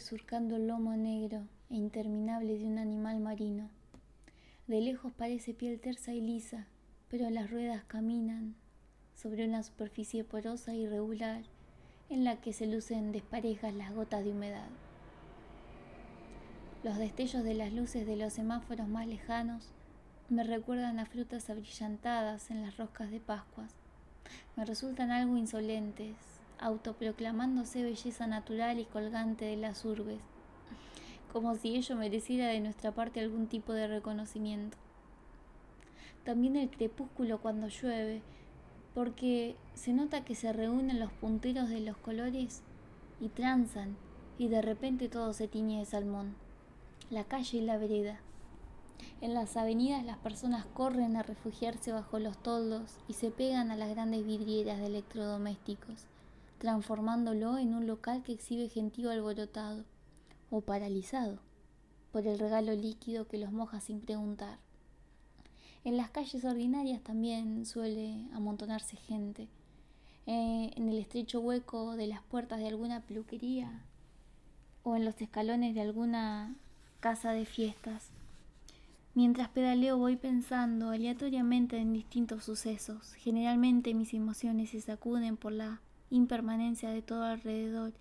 surcando el lomo negro e interminable de un animal marino. De lejos parece piel tersa y lisa, pero las ruedas caminan sobre una superficie porosa e irregular en la que se lucen desparejas las gotas de humedad. Los destellos de las luces de los semáforos más lejanos me recuerdan a frutas abrillantadas en las roscas de Pascuas. Me resultan algo insolentes, autoproclamándose belleza natural y colgante de las urbes, como si ello mereciera de nuestra parte algún tipo de reconocimiento. También el crepúsculo cuando llueve, porque se nota que se reúnen los punteros de los colores y tranzan, y de repente todo se tiñe de salmón, la calle y la vereda. En las avenidas las personas corren a refugiarse bajo los toldos y se pegan a las grandes vidrieras de electrodomésticos transformándolo en un local que exhibe gentío alborotado o paralizado por el regalo líquido que los moja sin preguntar. En las calles ordinarias también suele amontonarse gente. Eh, en el estrecho hueco de las puertas de alguna peluquería o en los escalones de alguna casa de fiestas. Mientras pedaleo voy pensando aleatoriamente en distintos sucesos. Generalmente mis emociones se sacuden por la impermanencia de todo alrededor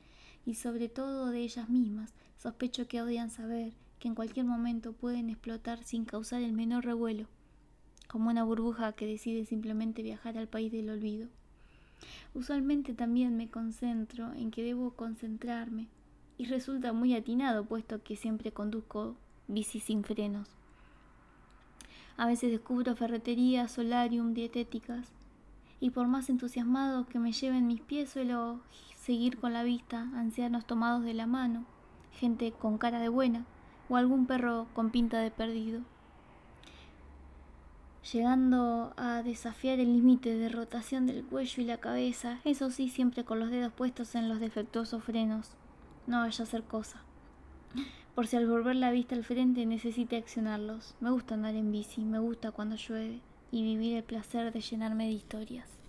y sobre todo de ellas mismas. Sospecho que odian saber que en cualquier momento pueden explotar sin causar el menor revuelo, como una burbuja que decide simplemente viajar al país del olvido. Usualmente también me concentro en que debo concentrarme y resulta muy atinado puesto que siempre conduzco bici sin frenos. A veces descubro ferreterías, solarium, dietéticas, y por más entusiasmados que me lleven mis pies suelo seguir con la vista ancianos tomados de la mano, gente con cara de buena o algún perro con pinta de perdido, llegando a desafiar el límite de rotación del cuello y la cabeza, eso sí siempre con los dedos puestos en los defectuosos frenos. No vaya a ser cosa. Por si al volver la vista al frente necesite accionarlos. Me gusta andar en bici, me gusta cuando llueve y vivir el placer de llenarme de historias.